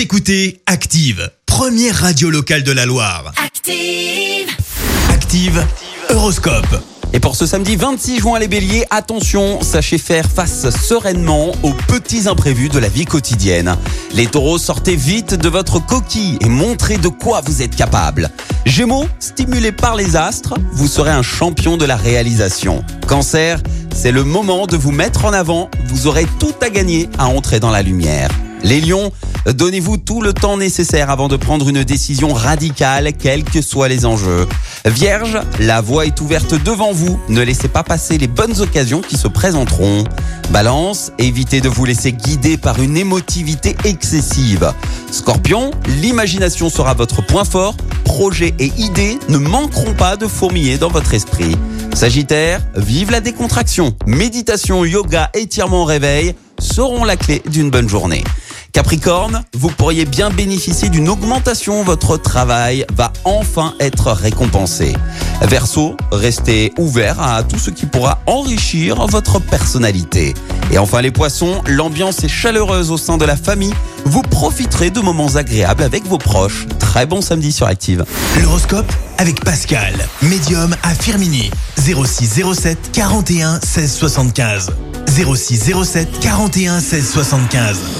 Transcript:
Vous écoutez Active, première radio locale de la Loire. Active. Active, Horoscope. Et pour ce samedi 26 juin, les béliers, attention, sachez faire face sereinement aux petits imprévus de la vie quotidienne. Les taureaux, sortez vite de votre coquille et montrez de quoi vous êtes capable. Gémeaux, stimulés par les astres, vous serez un champion de la réalisation. Cancer, c'est le moment de vous mettre en avant, vous aurez tout à gagner à entrer dans la lumière. Les lions, donnez-vous tout le temps nécessaire avant de prendre une décision radicale, quels que soient les enjeux. Vierge, la voie est ouverte devant vous, ne laissez pas passer les bonnes occasions qui se présenteront. Balance, évitez de vous laisser guider par une émotivité excessive. Scorpion, l'imagination sera votre point fort, projets et idées ne manqueront pas de fourmiller dans votre esprit. Sagittaire, vive la décontraction. Méditation, yoga, étirement, réveil seront la clé d'une bonne journée. Capricorne, vous pourriez bien bénéficier d'une augmentation, votre travail va enfin être récompensé. Verseau, restez ouvert à tout ce qui pourra enrichir votre personnalité. Et enfin les poissons, l'ambiance est chaleureuse au sein de la famille, vous profiterez de moments agréables avec vos proches. Très bon samedi sur Active. L'horoscope avec Pascal, médium à Firmini. 06 07 41 16 75. 06 07 41 16 75.